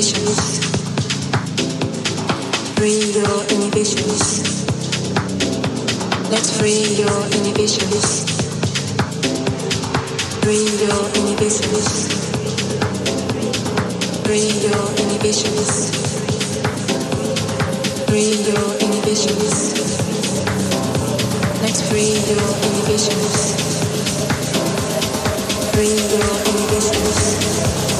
inhibitions. Free your inhibitions. Let's free your inhibitions. Free your inhibitions. Free your inhibitions. Free your inhibitions. Let's free your inhibitions. Free your inhibitions.